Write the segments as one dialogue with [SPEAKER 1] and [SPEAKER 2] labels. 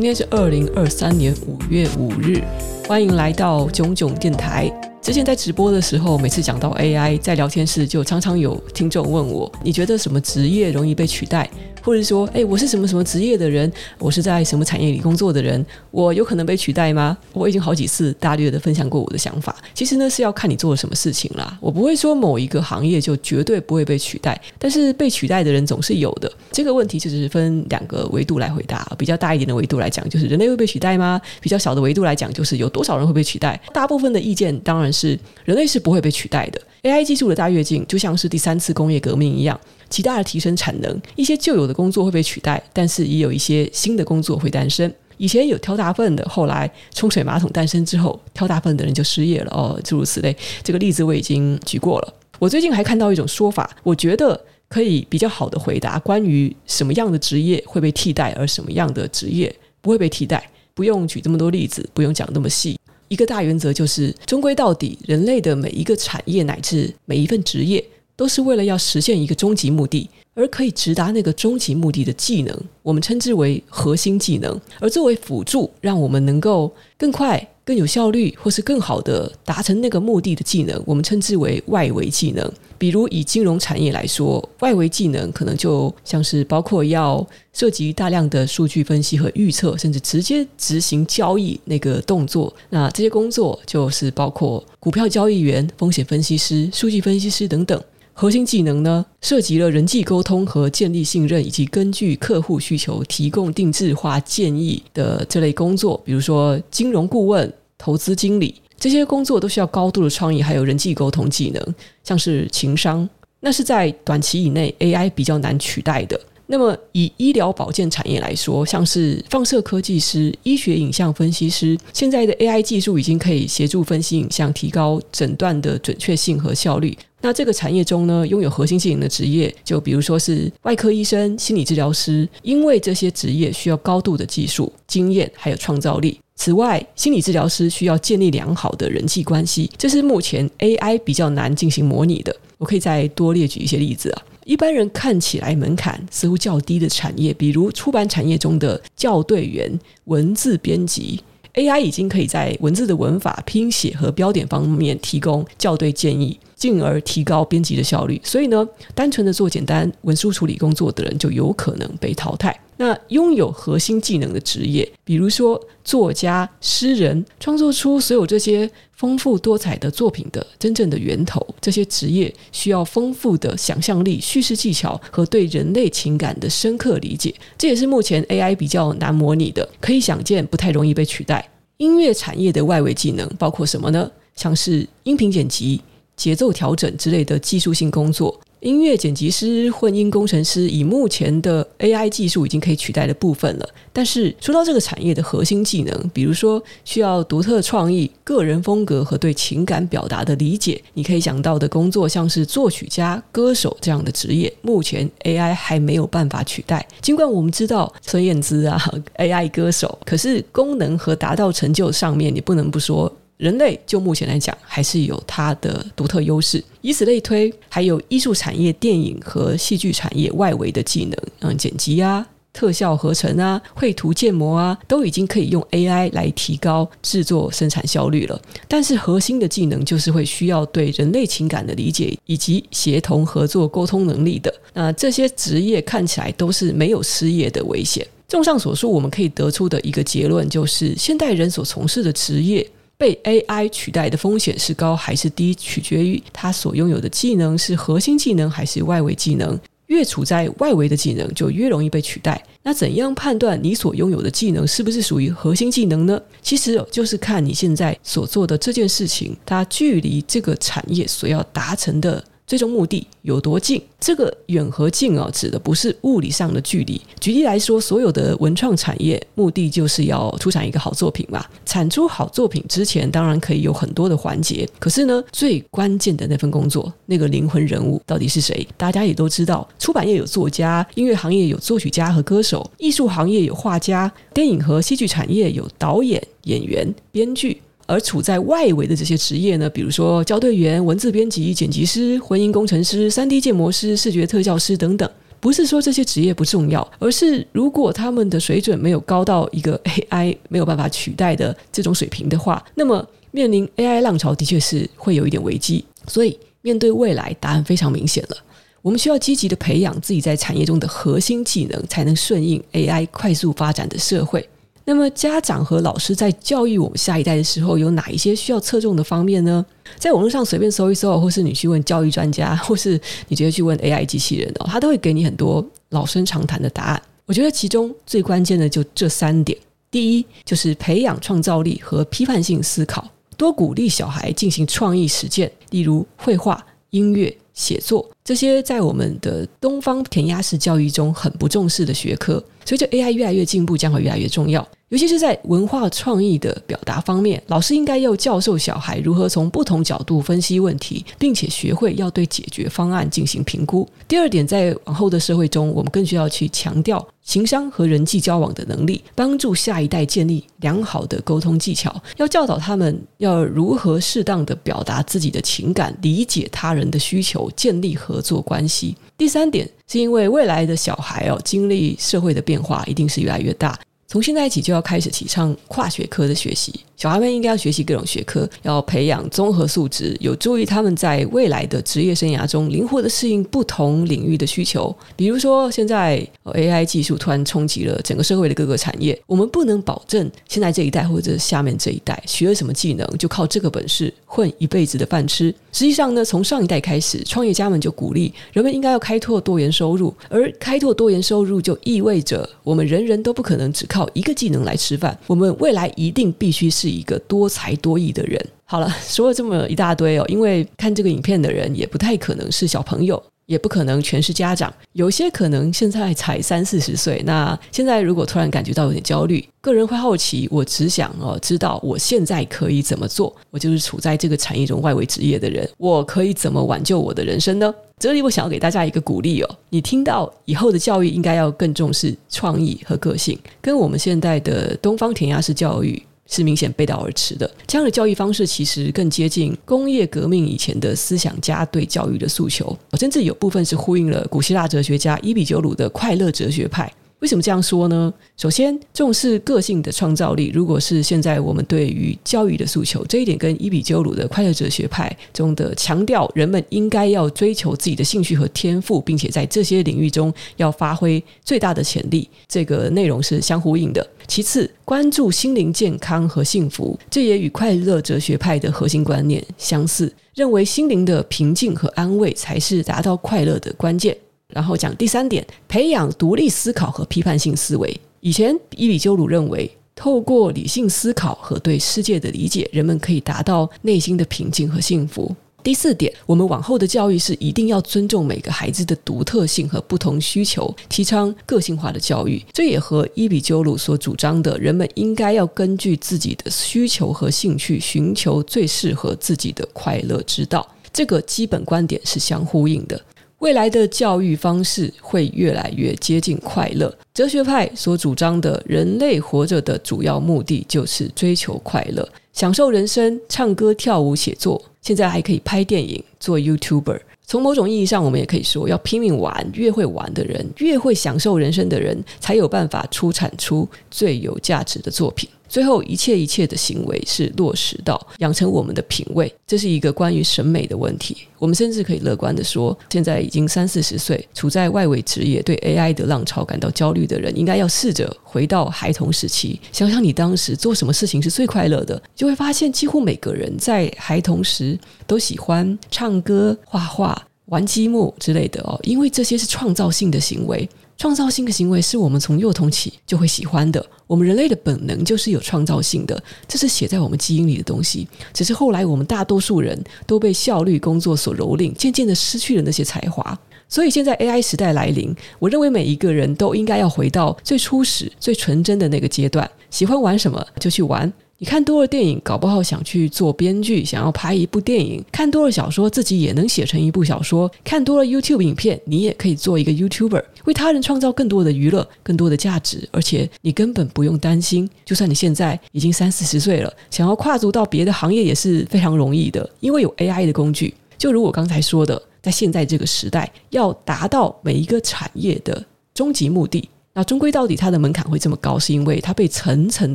[SPEAKER 1] 今天是二零二三年五月五日，欢迎来到囧囧电台。之前在直播的时候，每次讲到 AI，在聊天室就常常有听众问我：你觉得什么职业容易被取代？或者说，哎，我是什么什么职业的人？我是在什么产业里工作的人？我有可能被取代吗？我已经好几次大略的分享过我的想法。其实呢，是要看你做了什么事情啦。我不会说某一个行业就绝对不会被取代，但是被取代的人总是有的。这个问题就是分两个维度来回答。比较大一点的维度来讲，就是人类会被取代吗？比较小的维度来讲，就是有多少人会被取代？大部分的意见当然是人类是不会被取代的。AI 技术的大跃进就像是第三次工业革命一样。极大的提升产能，一些旧有的工作会被取代，但是也有一些新的工作会诞生。以前有挑大粪的，后来冲水马桶诞生之后，挑大粪的人就失业了哦，诸如此类。这个例子我已经举过了。我最近还看到一种说法，我觉得可以比较好的回答关于什么样的职业会被替代，而什么样的职业不会被替代。不用举这么多例子，不用讲那么细。一个大原则就是，终归到底，人类的每一个产业乃至每一份职业。都是为了要实现一个终极目的，而可以直达那个终极目的的技能，我们称之为核心技能。而作为辅助，让我们能够更快、更有效率，或是更好的达成那个目的的技能，我们称之为外围技能。比如以金融产业来说，外围技能可能就像是包括要涉及大量的数据分析和预测，甚至直接执行交易那个动作。那这些工作就是包括股票交易员、风险分析师、数据分析师等等。核心技能呢，涉及了人际沟通和建立信任，以及根据客户需求提供定制化建议的这类工作。比如说金融顾问、投资经理，这些工作都需要高度的创意，还有人际沟通技能，像是情商，那是在短期以内 AI 比较难取代的。那么，以医疗保健产业来说，像是放射科技师、医学影像分析师，现在的 AI 技术已经可以协助分析影像，提高诊断的准确性和效率。那这个产业中呢，拥有核心技能的职业，就比如说是外科医生、心理治疗师，因为这些职业需要高度的技术、经验还有创造力。此外，心理治疗师需要建立良好的人际关系，这是目前 AI 比较难进行模拟的。我可以再多列举一些例子啊。一般人看起来门槛似乎较低的产业，比如出版产业中的校对员、文字编辑，AI 已经可以在文字的文法、拼写和标点方面提供校对建议，进而提高编辑的效率。所以呢，单纯的做简单文书处理工作的人就有可能被淘汰。那拥有核心技能的职业，比如说作家、诗人，创作出所有这些丰富多彩的作品的真正的源头，这些职业需要丰富的想象力、叙事技巧和对人类情感的深刻理解。这也是目前 AI 比较难模拟的，可以想见不太容易被取代。音乐产业的外围技能包括什么呢？像是音频剪辑、节奏调整之类的技术性工作。音乐剪辑师、混音工程师，以目前的 AI 技术已经可以取代的部分了。但是说到这个产业的核心技能，比如说需要独特创意、个人风格和对情感表达的理解，你可以想到的工作，像是作曲家、歌手这样的职业，目前 AI 还没有办法取代。尽管我们知道孙燕姿啊，AI 歌手，可是功能和达到成就上面，你不能不说。人类就目前来讲，还是有它的独特优势。以此类推，还有艺术产业、电影和戏剧产业外围的技能，嗯，剪辑啊、特效合成啊、绘图建模啊，都已经可以用 AI 来提高制作生产效率了。但是核心的技能就是会需要对人类情感的理解，以及协同合作、沟通能力的。那这些职业看起来都是没有失业的危险。综上所述，我们可以得出的一个结论就是，现代人所从事的职业。被 AI 取代的风险是高还是低，取决于它所拥有的技能是核心技能还是外围技能。越处在外围的技能就越容易被取代。那怎样判断你所拥有的技能是不是属于核心技能呢？其实就是看你现在所做的这件事情，它距离这个产业所要达成的。最终目的有多近？这个远和近啊，指的不是物理上的距离。举例来说，所有的文创产业目的就是要出产一个好作品嘛。产出好作品之前，当然可以有很多的环节。可是呢，最关键的那份工作，那个灵魂人物到底是谁？大家也都知道，出版业有作家，音乐行业有作曲家和歌手，艺术行业有画家，电影和戏剧产业有导演、演员、编剧。而处在外围的这些职业呢，比如说校对员、文字编辑、剪辑师、混音工程师、3D 建模师、视觉特效师等等，不是说这些职业不重要，而是如果他们的水准没有高到一个 AI 没有办法取代的这种水平的话，那么面临 AI 浪潮的确是会有一点危机。所以面对未来，答案非常明显了。我们需要积极的培养自己在产业中的核心技能，才能顺应 AI 快速发展的社会。那么，家长和老师在教育我们下一代的时候，有哪一些需要侧重的方面呢？在网络上随便搜一搜，或是你去问教育专家，或是你直接去问 AI 机器人哦，他都会给你很多老生常谈的答案。我觉得其中最关键的就这三点：第一，就是培养创造力和批判性思考，多鼓励小孩进行创意实践，例如绘画、音乐。写作这些在我们的东方填鸭式教育中很不重视的学科，随着 AI 越来越进步，将会越来越重要。尤其是在文化创意的表达方面，老师应该要教授小孩如何从不同角度分析问题，并且学会要对解决方案进行评估。第二点，在往后的社会中，我们更需要去强调情商和人际交往的能力，帮助下一代建立良好的沟通技巧。要教导他们要如何适当的表达自己的情感，理解他人的需求，建立合作关系。第三点，是因为未来的小孩哦，经历社会的变化，一定是越来越大。从现在起就要开始提倡跨学科的学习，小孩们应该要学习各种学科，要培养综合素质，有助于他们在未来的职业生涯中灵活地适应不同领域的需求。比如说，现在 AI 技术突然冲击了整个社会的各个产业，我们不能保证现在这一代或者下面这一代学了什么技能就靠这个本事混一辈子的饭吃。实际上呢，从上一代开始，创业家们就鼓励人们应该要开拓多元收入，而开拓多元收入就意味着我们人人都不可能只靠。靠一个技能来吃饭，我们未来一定必须是一个多才多艺的人。好了，说了这么一大堆哦，因为看这个影片的人也不太可能是小朋友，也不可能全是家长，有些可能现在才三四十岁。那现在如果突然感觉到有点焦虑，个人会好奇，我只想哦知道我现在可以怎么做。我就是处在这个产业中外围职业的人，我可以怎么挽救我的人生呢？这里我想要给大家一个鼓励哦，你听到以后的教育应该要更重视创意和个性，跟我们现在的东方填鸭式教育是明显背道而驰的。这样的教育方式其实更接近工业革命以前的思想家对教育的诉求，甚至有部分是呼应了古希腊哲学家伊比鸠鲁的快乐哲学派。为什么这样说呢？首先，重视个性的创造力，如果是现在我们对于教育的诉求，这一点跟伊比鸠鲁的快乐哲学派中的强调人们应该要追求自己的兴趣和天赋，并且在这些领域中要发挥最大的潜力，这个内容是相呼应的。其次，关注心灵健康和幸福，这也与快乐哲学派的核心观念相似，认为心灵的平静和安慰才是达到快乐的关键。然后讲第三点，培养独立思考和批判性思维。以前伊比鸠鲁认为，透过理性思考和对世界的理解，人们可以达到内心的平静和幸福。第四点，我们往后的教育是一定要尊重每个孩子的独特性和不同需求，提倡个性化的教育。这也和伊比鸠鲁所主张的人们应该要根据自己的需求和兴趣，寻求最适合自己的快乐之道。这个基本观点是相呼应的。未来的教育方式会越来越接近快乐。哲学派所主张的人类活着的主要目的就是追求快乐，享受人生，唱歌、跳舞、写作，现在还可以拍电影、做 YouTuber。从某种意义上，我们也可以说，要拼命玩，越会玩的人，越会享受人生的人，才有办法出产出最有价值的作品。最后，一切一切的行为是落实到养成我们的品味，这是一个关于审美的问题。我们甚至可以乐观地说，现在已经三四十岁，处在外围职业、对 AI 的浪潮感到焦虑的人，应该要试着回到孩童时期，想想你当时做什么事情是最快乐的，就会发现几乎每个人在孩童时都喜欢唱歌、画画、玩积木之类的哦，因为这些是创造性的行为。创造性的行为是我们从幼童起就会喜欢的。我们人类的本能就是有创造性的，这是写在我们基因里的东西。只是后来我们大多数人都被效率工作所蹂躏，渐渐的失去了那些才华。所以现在 AI 时代来临，我认为每一个人都应该要回到最初始、最纯真的那个阶段。喜欢玩什么就去玩。你看多了电影，搞不好想去做编剧，想要拍一部电影；看多了小说，自己也能写成一部小说；看多了 YouTube 影片，你也可以做一个 YouTuber，为他人创造更多的娱乐、更多的价值。而且你根本不用担心，就算你现在已经三四十岁了，想要跨足到别的行业也是非常容易的，因为有 AI 的工具。就如我刚才说的，在现在这个时代，要达到每一个产业的终极目的，那终归到底，它的门槛会这么高，是因为它被层层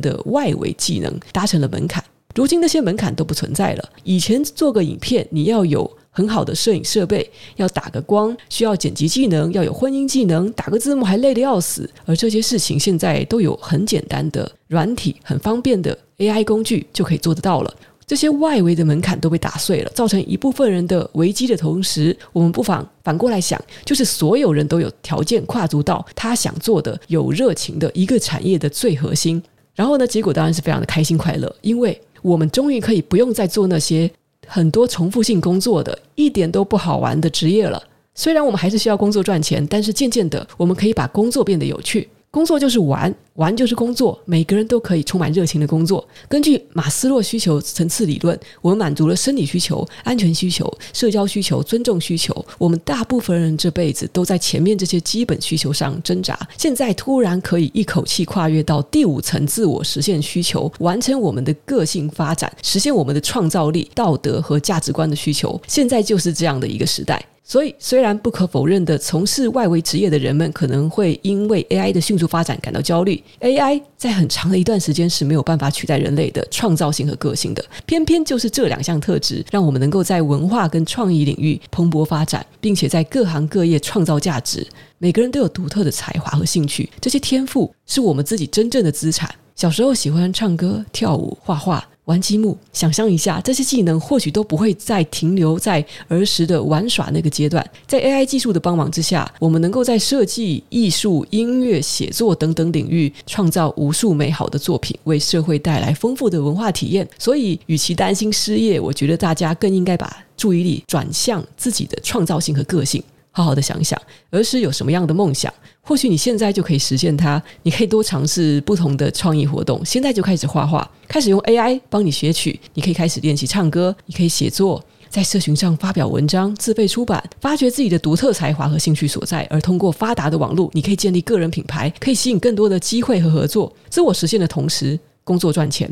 [SPEAKER 1] 的外围技能搭成了门槛。如今那些门槛都不存在了。以前做个影片，你要有很好的摄影设备，要打个光，需要剪辑技能，要有混音技能，打个字幕还累得要死。而这些事情现在都有很简单的软体，很方便的 AI 工具就可以做得到了。这些外围的门槛都被打碎了，造成一部分人的危机的同时，我们不妨反过来想，就是所有人都有条件跨足到他想做的、有热情的一个产业的最核心。然后呢，结果当然是非常的开心快乐，因为。我们终于可以不用再做那些很多重复性工作的、一点都不好玩的职业了。虽然我们还是需要工作赚钱，但是渐渐的，我们可以把工作变得有趣。工作就是玩，玩就是工作。每个人都可以充满热情的工作。根据马斯洛需求层次理论，我们满足了生理需求、安全需求、社交需求、尊重需求。我们大部分人这辈子都在前面这些基本需求上挣扎，现在突然可以一口气跨越到第五层自我实现需求，完成我们的个性发展，实现我们的创造力、道德和价值观的需求。现在就是这样的一个时代。所以，虽然不可否认的，从事外围职业的人们可能会因为 AI 的迅速发展感到焦虑。AI 在很长的一段时间是没有办法取代人类的创造性和个性的。偏偏就是这两项特质，让我们能够在文化跟创意领域蓬勃发展，并且在各行各业创造价值。每个人都有独特的才华和兴趣，这些天赋是我们自己真正的资产。小时候喜欢唱歌、跳舞、画画。玩积木，想象一下，这些技能或许都不会再停留在儿时的玩耍那个阶段。在 AI 技术的帮忙之下，我们能够在设计、艺术、音乐、写作等等领域创造无数美好的作品，为社会带来丰富的文化体验。所以，与其担心失业，我觉得大家更应该把注意力转向自己的创造性和个性。好好的想想，儿时有什么样的梦想？或许你现在就可以实现它。你可以多尝试不同的创意活动。现在就开始画画，开始用 AI 帮你学曲。你可以开始练习唱歌，你可以写作，在社群上发表文章，自费出版，发掘自己的独特才华和兴趣所在。而通过发达的网络，你可以建立个人品牌，可以吸引更多的机会和合作，自我实现的同时工作赚钱。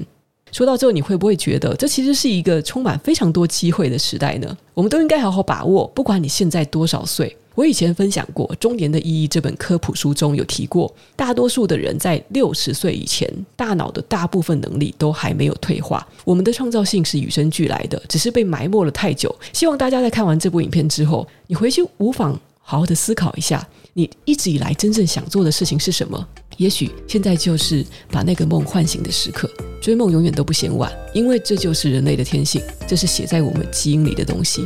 [SPEAKER 1] 说到这，你会不会觉得这其实是一个充满非常多机会的时代呢？我们都应该好好把握，不管你现在多少岁。我以前分享过《中年的意义》这本科普书中有提过，大多数的人在六十岁以前，大脑的大部分能力都还没有退化。我们的创造性是与生俱来的，只是被埋没了太久。希望大家在看完这部影片之后，你回去无妨好好的思考一下，你一直以来真正想做的事情是什么？也许现在就是把那个梦唤醒的时刻。追梦永远都不嫌晚，因为这就是人类的天性，这是写在我们基因里的东西。